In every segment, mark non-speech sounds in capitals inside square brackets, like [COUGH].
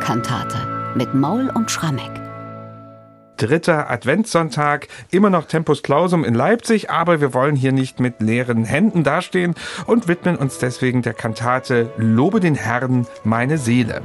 Bach-Kantate mit Maul und Schrammeck. Dritter Adventssonntag, immer noch Tempus Clausum in Leipzig, aber wir wollen hier nicht mit leeren Händen dastehen und widmen uns deswegen der Kantate Lobe den Herrn, meine Seele.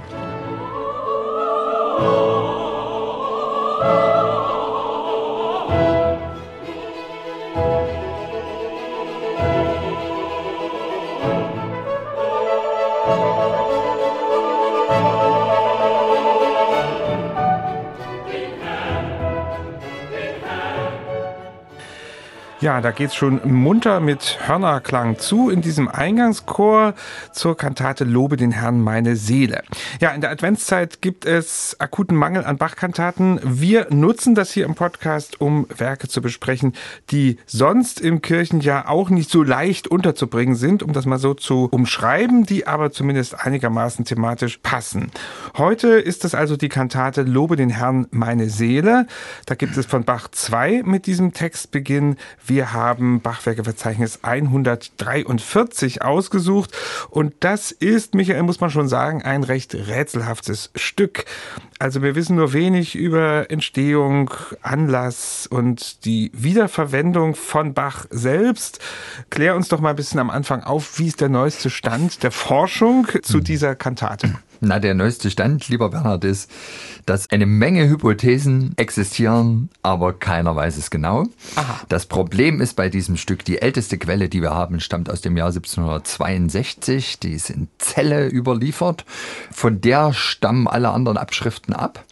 Ja, da geht's schon munter mit Hörnerklang zu in diesem Eingangschor zur Kantate Lobe den Herrn meine Seele. Ja, in der Adventszeit gibt es akuten Mangel an Bachkantaten. Wir nutzen das hier im Podcast, um Werke zu besprechen, die sonst im Kirchenjahr auch nicht so leicht unterzubringen sind, um das mal so zu umschreiben, die aber zumindest einigermaßen thematisch passen. Heute ist es also die Kantate Lobe den Herrn meine Seele. Da gibt es von Bach zwei mit diesem Textbeginn. Wir wir haben Bachwerkeverzeichnis 143 ausgesucht und das ist, Michael, muss man schon sagen, ein recht rätselhaftes Stück. Also wir wissen nur wenig über Entstehung, Anlass und die Wiederverwendung von Bach selbst. Klär uns doch mal ein bisschen am Anfang auf, wie ist der neueste Stand der Forschung zu dieser Kantate? Na, der neueste Stand, lieber Bernhard, ist, dass eine Menge Hypothesen existieren, aber keiner weiß es genau. Aha. Das Problem ist bei diesem Stück, die älteste Quelle, die wir haben, stammt aus dem Jahr 1762. Die ist in Celle überliefert. Von der stammen alle anderen Abschriften ab.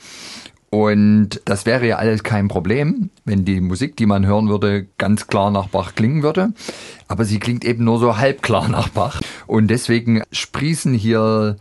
Und das wäre ja alles kein Problem, wenn die Musik, die man hören würde, ganz klar nach Bach klingen würde. Aber sie klingt eben nur so halb klar nach Bach. Und deswegen sprießen hier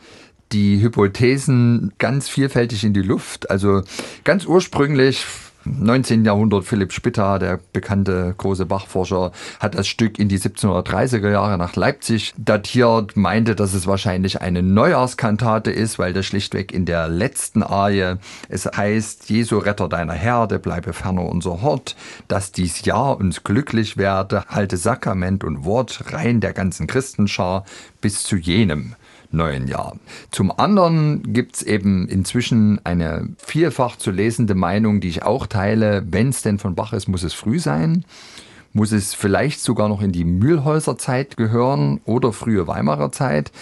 die Hypothesen ganz vielfältig in die Luft. Also ganz ursprünglich 19. Jahrhundert Philipp Spitta, der bekannte große Bachforscher, hat das Stück in die 1730er Jahre nach Leipzig datiert, meinte, dass es wahrscheinlich eine Neujahrskantate ist, weil das schlichtweg in der letzten Arie es heißt, Jesu Retter deiner Herde, bleibe ferner unser Hort, dass dies Jahr uns glücklich werde, halte Sakrament und Wort rein der ganzen Christenschar bis zu jenem neuen Jahr. Zum anderen gibt's eben inzwischen eine vielfach zu lesende Meinung, die ich auch teile, wenn es denn von Bach ist, muss es früh sein muss es vielleicht sogar noch in die Mühlhäuser Zeit gehören oder frühe Weimarer Zeit,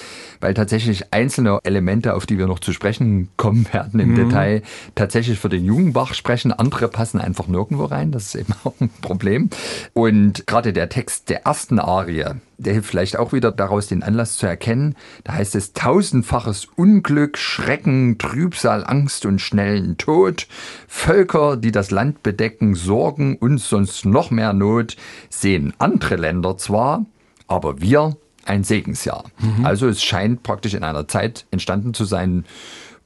weil tatsächlich einzelne Elemente, auf die wir noch zu sprechen kommen werden im mhm. Detail, tatsächlich für den Jugendbach sprechen. Andere passen einfach nirgendwo rein. Das ist eben [LAUGHS] auch ein Problem. Und gerade der Text der ersten Arie, der hilft vielleicht auch wieder daraus, den Anlass zu erkennen. Da heißt es tausendfaches Unglück, Schrecken, Trübsal, Angst und schnellen Tod. Völker, die das Land bedecken, Sorgen und sonst noch mehr Not, sehen andere Länder zwar, aber wir ein Segensjahr. Mhm. Also es scheint praktisch in einer Zeit entstanden zu sein,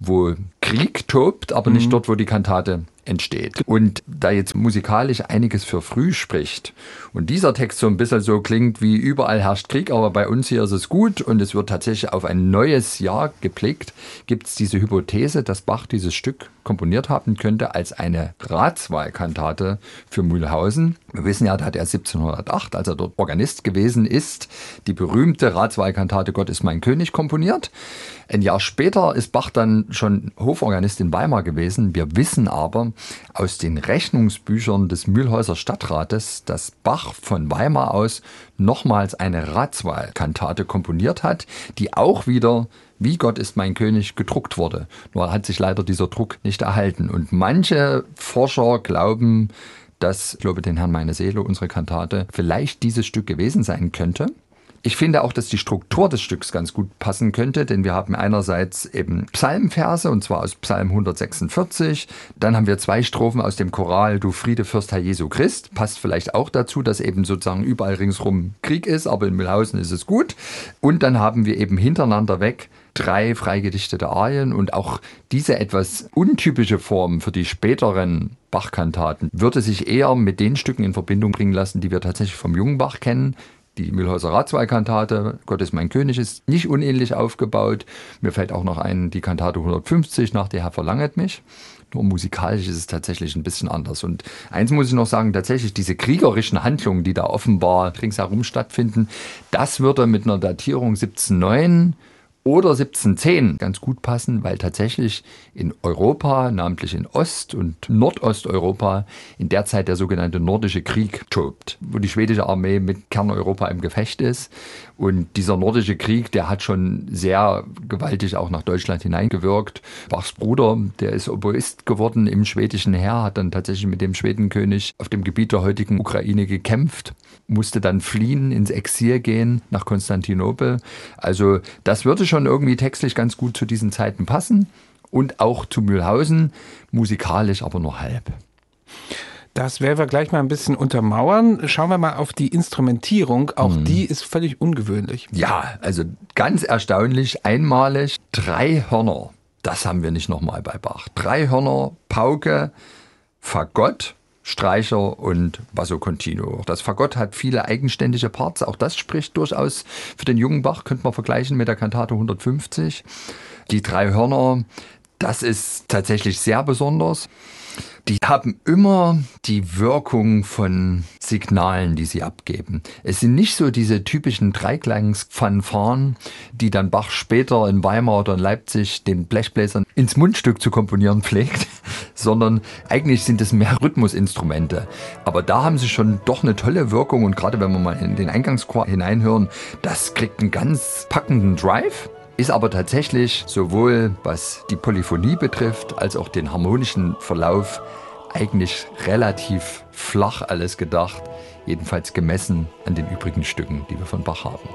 wo Krieg tobt, aber mhm. nicht dort, wo die Kantate entsteht. Und da jetzt musikalisch einiges für früh spricht und dieser Text so ein bisschen so klingt wie überall herrscht Krieg, aber bei uns hier ist es gut und es wird tatsächlich auf ein neues Jahr geblickt, gibt es diese Hypothese, dass Bach dieses Stück komponiert haben könnte als eine Ratswahlkantate für Mühlhausen. Wir wissen ja, da hat er 1708, als er dort Organist gewesen ist, die berühmte Ratswahlkantate Gott ist mein König komponiert. Ein Jahr später ist Bach dann schon Hoforganist in Weimar gewesen. Wir wissen aber aus den Rechnungsbüchern des Mühlhäuser Stadtrates, dass Bach von Weimar aus nochmals eine Ratswahlkantate komponiert hat, die auch wieder wie Gott ist mein König gedruckt wurde. Nur hat sich leider dieser Druck nicht erhalten. Und manche Forscher glauben, dass, ich glaube, den Herrn meine Seele, unsere Kantate, vielleicht dieses Stück gewesen sein könnte. Ich finde auch, dass die Struktur des Stücks ganz gut passen könnte, denn wir haben einerseits eben Psalmverse, und zwar aus Psalm 146. Dann haben wir zwei Strophen aus dem Choral Du Friede Fürst Herr Jesu Christ. Passt vielleicht auch dazu, dass eben sozusagen überall ringsrum Krieg ist, aber in Mühlhausen ist es gut. Und dann haben wir eben hintereinander weg drei freigedichtete Arien und auch diese etwas untypische Form für die späteren Bachkantaten würde sich eher mit den Stücken in Verbindung bringen lassen, die wir tatsächlich vom Jungbach kennen. Die Mühlhäuser Ratswahlkantate, Gott ist mein König, ist nicht unähnlich aufgebaut. Mir fällt auch noch ein, die Kantate 150, nach der Herr verlanget mich. Nur musikalisch ist es tatsächlich ein bisschen anders. Und eins muss ich noch sagen, tatsächlich diese kriegerischen Handlungen, die da offenbar ringsherum stattfinden, das würde mit einer Datierung 1709 oder 1710 ganz gut passen, weil tatsächlich in Europa, namentlich in Ost- und Nordosteuropa, in der Zeit der sogenannte Nordische Krieg tobt, wo die schwedische Armee mit Kerneuropa im Gefecht ist. Und dieser Nordische Krieg, der hat schon sehr gewaltig auch nach Deutschland hineingewirkt. Bachs Bruder, der ist Oboist geworden im schwedischen Heer, hat dann tatsächlich mit dem Schwedenkönig auf dem Gebiet der heutigen Ukraine gekämpft, musste dann fliehen, ins Exil gehen nach Konstantinopel. Also das würde schon irgendwie textlich ganz gut zu diesen Zeiten passen und auch zu Mühlhausen, musikalisch aber nur halb. Das werden wir gleich mal ein bisschen untermauern. Schauen wir mal auf die Instrumentierung. Auch mhm. die ist völlig ungewöhnlich. Ja, also ganz erstaunlich, einmalig, drei Hörner. Das haben wir nicht nochmal bei Bach. Drei Hörner, Pauke, Fagott, Streicher und Basso Continuo. Das Fagott hat viele eigenständige Parts. Auch das spricht durchaus für den jungen Bach. Könnte man vergleichen mit der Kantate 150. Die drei Hörner, das ist tatsächlich sehr besonders. Die haben immer die Wirkung von Signalen, die sie abgeben. Es sind nicht so diese typischen Dreiklangsfanfaren, die dann Bach später in Weimar oder in Leipzig den Blechbläsern ins Mundstück zu komponieren pflegt, [LAUGHS] sondern eigentlich sind es mehr Rhythmusinstrumente. Aber da haben sie schon doch eine tolle Wirkung und gerade wenn wir mal in den Eingangschor hineinhören, das kriegt einen ganz packenden Drive ist aber tatsächlich sowohl was die Polyphonie betrifft als auch den harmonischen Verlauf eigentlich relativ flach alles gedacht, jedenfalls gemessen an den übrigen Stücken, die wir von Bach haben.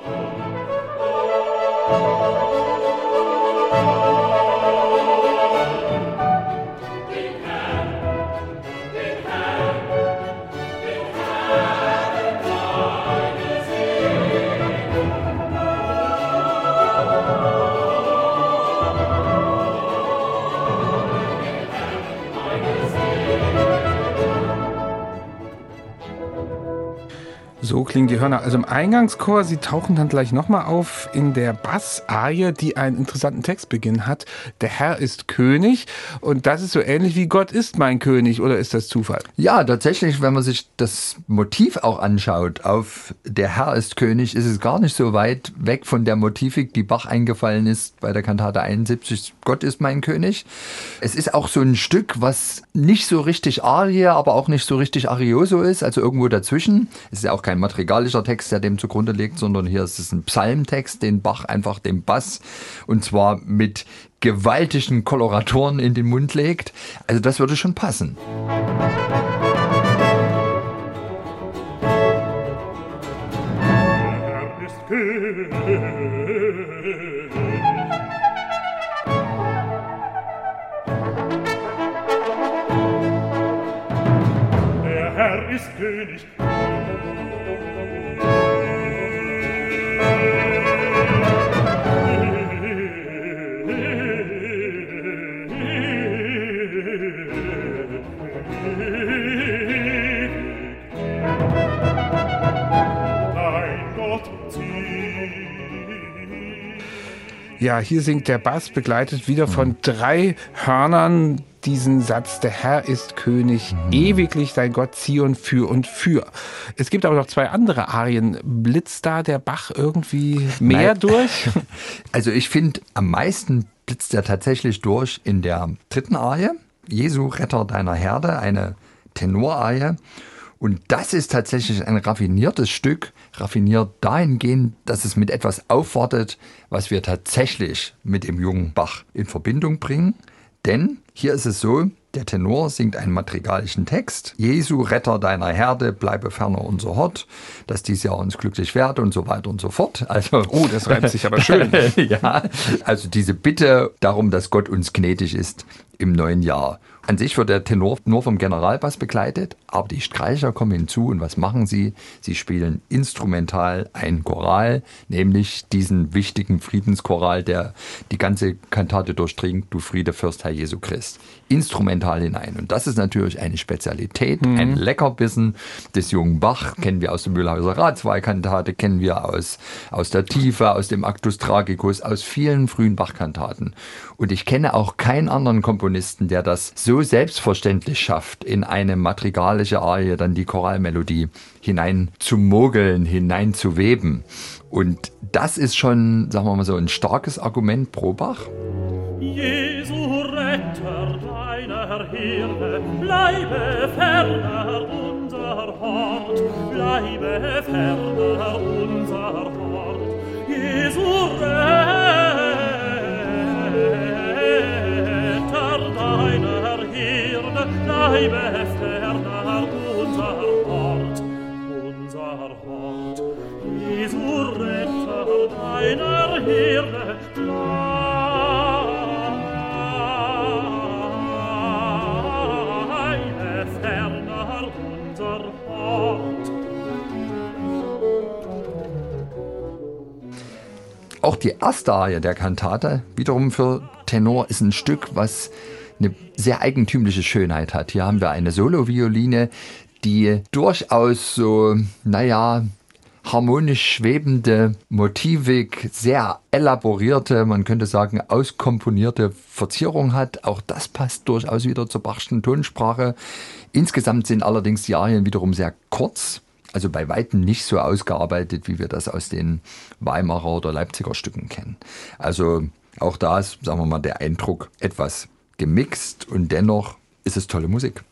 Klingen die Hörner. Also im Eingangschor, sie tauchen dann gleich nochmal auf in der Bassarie, die einen interessanten Textbeginn hat. Der Herr ist König und das ist so ähnlich wie Gott ist mein König oder ist das Zufall? Ja, tatsächlich, wenn man sich das Motiv auch anschaut auf Der Herr ist König, ist es gar nicht so weit weg von der Motivik, die Bach eingefallen ist bei der Kantate 71, Gott ist mein König. Es ist auch so ein Stück, was nicht so richtig Arie, aber auch nicht so richtig Arioso ist, also irgendwo dazwischen. Es ist ja auch kein madrigalischer Text, der dem zugrunde liegt, sondern hier ist es ein Psalmtext, den Bach einfach dem Bass und zwar mit gewaltigen Koloratoren in den Mund legt. Also das würde schon passen. Der Ja, hier singt der Bass, begleitet wieder von drei Hörnern diesen Satz, der Herr ist König, mhm. ewiglich dein Gott Zion für und für. Es gibt aber noch zwei andere Arien. Blitzt da der Bach irgendwie mehr Nein. durch? [LAUGHS] Also ich finde, am meisten blitzt er tatsächlich durch in der dritten Arie, Jesu, Retter deiner Herde, eine Tenorarie. Und das ist tatsächlich ein raffiniertes Stück, raffiniert dahingehend, dass es mit etwas aufwartet, was wir tatsächlich mit dem jungen Bach in Verbindung bringen. Denn hier ist es so, der Tenor singt einen madrigalischen Text. Jesu, Retter deiner Herde, bleibe ferner unser Hort, dass dies Jahr uns glücklich werde und so weiter und so fort. Also, oh, das reimt sich aber schön. [LAUGHS] ja, also diese Bitte darum, dass Gott uns gnädig ist im neuen Jahr. An sich wird der Tenor nur vom Generalbass begleitet, aber die Streicher kommen hinzu und was machen sie? Sie spielen instrumental ein Choral, nämlich diesen wichtigen Friedenschoral, der die ganze Kantate durchdringt, Du Friede Fürst Herr Jesu Christ. Instrumental hinein. Und das ist natürlich eine Spezialität, mhm. ein Leckerbissen des jungen Bach, kennen wir aus der Mühlhauser Ratswahlkantate, kennen wir aus, aus der Tiefe, aus dem Actus Tragicus, aus vielen frühen Bachkantaten. Und ich kenne auch keinen anderen Komponisten, der das so selbstverständlich schafft, in eine madrigalische Arie dann die Choralmelodie hinein zu mogeln, hinein zu weben. Und das ist schon, sagen wir mal so, ein starkes Argument pro Bach. Jesu bleibe ferner unser Hort, bleibe ferner unser Hort, Jesu Retter deiner Herde, bleibe ferner Auch die erste Arie der Kantate, wiederum für Tenor, ist ein Stück, was eine sehr eigentümliche Schönheit hat. Hier haben wir eine Solovioline, die durchaus so, naja, harmonisch schwebende Motivik, sehr elaborierte, man könnte sagen auskomponierte Verzierung hat. Auch das passt durchaus wieder zur Bachschen Tonsprache. Insgesamt sind allerdings die Arien wiederum sehr kurz, also bei weitem nicht so ausgearbeitet, wie wir das aus den Weimarer oder Leipziger Stücken kennen. Also auch da ist, sagen wir mal, der Eindruck etwas gemixt und dennoch ist es tolle Musik.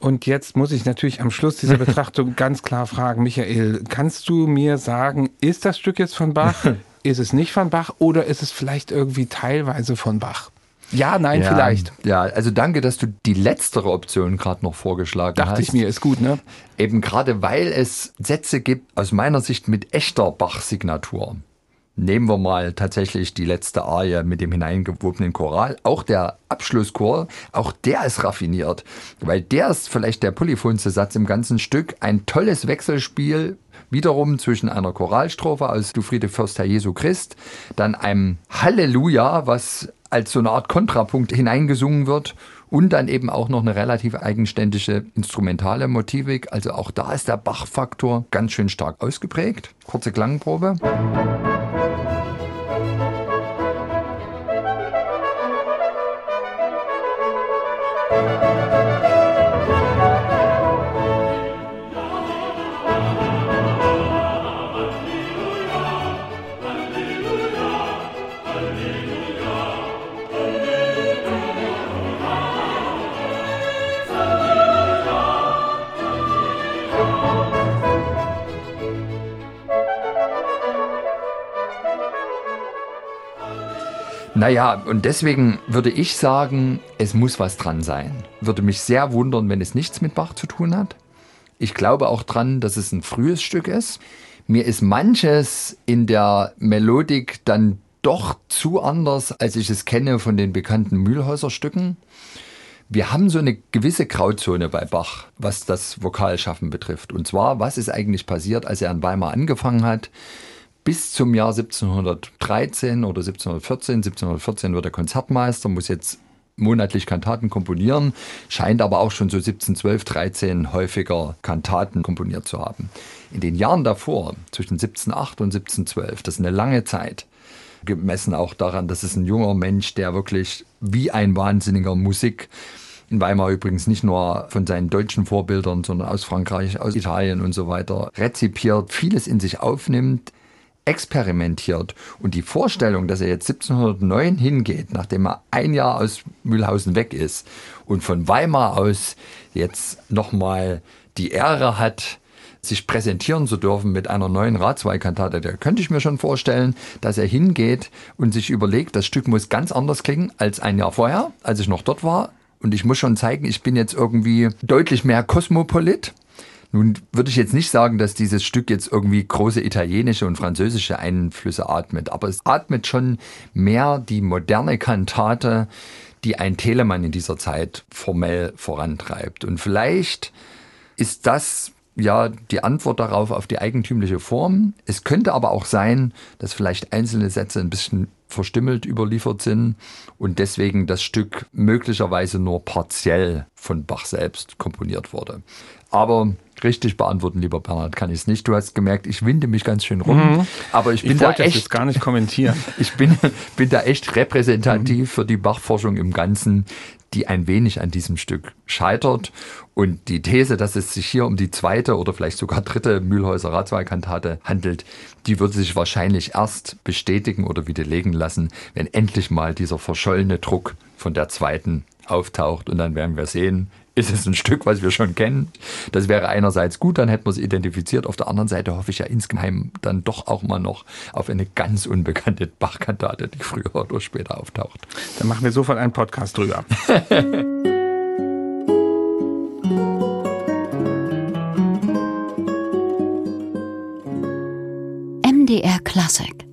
Und jetzt muss ich natürlich am Schluss dieser [LAUGHS] Betrachtung ganz klar fragen, Michael, kannst du mir sagen, ist das Stück jetzt von Bach? [LAUGHS] Ist es nicht von Bach oder ist es vielleicht irgendwie teilweise von Bach? Ja, nein, ja, vielleicht. Ja, also danke, dass du die letztere Option gerade noch vorgeschlagen Dachte hast. ich mir, ist gut, ne? Eben gerade weil es Sätze gibt, aus meiner Sicht mit echter Bach-Signatur. Nehmen wir mal tatsächlich die letzte Arie mit dem hineingewobenen Choral. Auch der Abschlusschor, auch der ist raffiniert, weil der ist vielleicht der polyphonste Satz im ganzen Stück. Ein tolles Wechselspiel, wiederum zwischen einer Choralstrophe aus Du Friede Fürst Herr Jesu Christ, dann einem Halleluja, was als so eine Art Kontrapunkt hineingesungen wird und dann eben auch noch eine relativ eigenständige instrumentale Motivik. Also auch da ist der Bach-Faktor ganz schön stark ausgeprägt. Kurze Klangprobe. Naja, und deswegen würde ich sagen, es muss was dran sein. Würde mich sehr wundern, wenn es nichts mit Bach zu tun hat. Ich glaube auch dran, dass es ein frühes Stück ist. Mir ist manches in der Melodik dann doch zu anders, als ich es kenne von den bekannten Mühlhäuser Stücken. Wir haben so eine gewisse Grauzone bei Bach, was das Vokalschaffen betrifft. Und zwar, was ist eigentlich passiert, als er in Weimar angefangen hat? Bis zum Jahr 1713 oder 1714. 1714 wird er Konzertmeister, muss jetzt monatlich Kantaten komponieren, scheint aber auch schon so 1712, 13 häufiger Kantaten komponiert zu haben. In den Jahren davor, zwischen 1708 und 1712, das ist eine lange Zeit, gemessen auch daran, dass es ein junger Mensch, der wirklich wie ein wahnsinniger Musik in Weimar übrigens nicht nur von seinen deutschen Vorbildern, sondern aus Frankreich, aus Italien und so weiter rezipiert, vieles in sich aufnimmt, experimentiert. Und die Vorstellung, dass er jetzt 1709 hingeht, nachdem er ein Jahr aus Mühlhausen weg ist und von Weimar aus jetzt nochmal die Ehre hat, sich präsentieren zu dürfen mit einer neuen Ratswahlkantate, da könnte ich mir schon vorstellen, dass er hingeht und sich überlegt, das Stück muss ganz anders klingen als ein Jahr vorher, als ich noch dort war. Und ich muss schon zeigen, ich bin jetzt irgendwie deutlich mehr Kosmopolit. Nun würde ich jetzt nicht sagen, dass dieses Stück jetzt irgendwie große italienische und französische Einflüsse atmet, aber es atmet schon mehr die moderne Kantate, die ein Telemann in dieser Zeit formell vorantreibt. Und vielleicht ist das ja die Antwort darauf auf die eigentümliche Form. Es könnte aber auch sein, dass vielleicht einzelne Sätze ein bisschen verstümmelt überliefert sind und deswegen das Stück möglicherweise nur partiell von Bach selbst komponiert wurde. Aber richtig beantworten, lieber Bernhard, kann ich es nicht. Du hast gemerkt, ich winde mich ganz schön rum. Mhm. Aber ich bin ich da echt das gar nicht kommentieren. [LAUGHS] ich bin, bin da echt repräsentativ für die Bachforschung im Ganzen, die die ein wenig an diesem Stück scheitert. Und die These, dass es sich hier um die zweite oder vielleicht sogar dritte Mühlhäuser Ratswahlkantate handelt, die würde sich wahrscheinlich erst bestätigen oder widerlegen lassen, wenn endlich mal dieser verschollene Druck von der zweiten auftaucht. Und dann werden wir sehen, ist es ein Stück, was wir schon kennen. Das wäre einerseits gut, dann hätten wir es identifiziert. Auf der anderen Seite hoffe ich ja insgeheim dann doch auch mal noch auf eine ganz unbekannte Bachkantate, die früher oder später auftaucht. Dann machen wir sofort einen Podcast drüber. [LAUGHS] MDR Classic